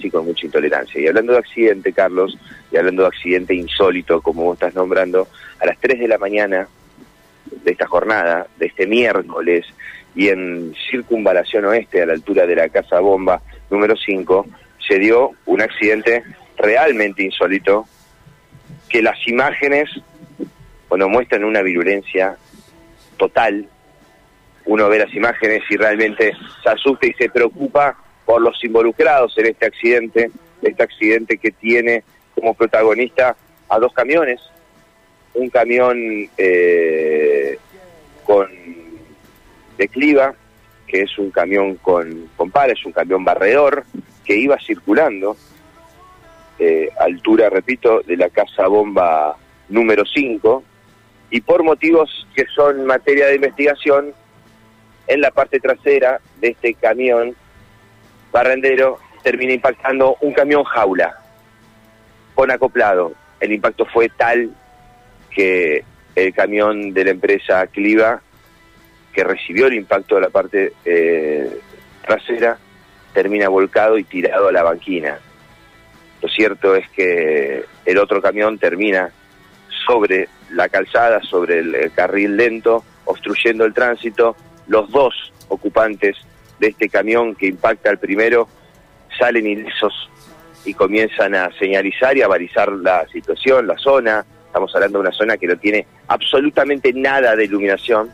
así con mucha intolerancia. Y hablando de accidente, Carlos, y hablando de accidente insólito, como vos estás nombrando, a las 3 de la mañana de esta jornada, de este miércoles, y en circunvalación oeste, a la altura de la Casa Bomba número 5, se dio un accidente realmente insólito, que las imágenes, bueno, muestran una virulencia total. Uno ve las imágenes y realmente se asusta y se preocupa por los involucrados en este accidente, este accidente que tiene como protagonista a dos camiones, un camión eh, con de cliva, que es un camión con, con pares, un camión barredor, que iba circulando, eh, altura, repito, de la casa bomba número 5, y por motivos que son materia de investigación, en la parte trasera de este camión barrendero termina impactando un camión jaula con acoplado. El impacto fue tal que el camión de la empresa Cliva, que recibió el impacto de la parte eh, trasera, termina volcado y tirado a la banquina. Lo cierto es que el otro camión termina sobre la calzada, sobre el, carril lento, obstruyendo el tránsito. Los dos ocupantes de este camión que impacta al primero salen ilesos y comienzan a señalizar y a balizar la situación, la zona. Estamos hablando de una zona que no tiene absolutamente nada de iluminación,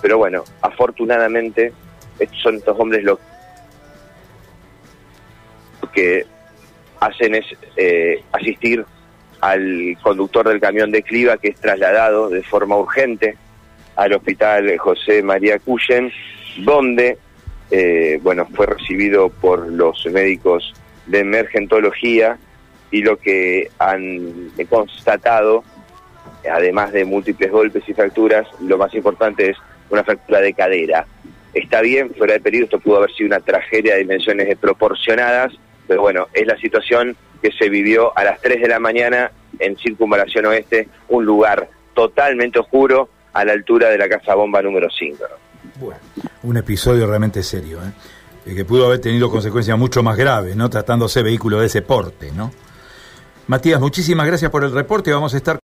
pero bueno, afortunadamente estos son estos hombres lo que hacen es eh, asistir al conductor del camión de Cliva que es trasladado de forma urgente al hospital José María Cuyen, donde eh, bueno fue recibido por los médicos de emergentología y lo que han constatado, además de múltiples golpes y fracturas, lo más importante es una fractura de cadera. Está bien, fuera de peligro, esto pudo haber sido una tragedia de dimensiones desproporcionadas, pero bueno, es la situación que se vivió a las 3 de la mañana en Circunvalación Oeste, un lugar totalmente oscuro a la altura de la Casa Bomba número 5. Bueno, un episodio realmente serio, ¿eh? que pudo haber tenido consecuencias mucho más graves, ¿no? Tratándose vehículo de ese porte, ¿no? Matías, muchísimas gracias por el reporte. Vamos a estar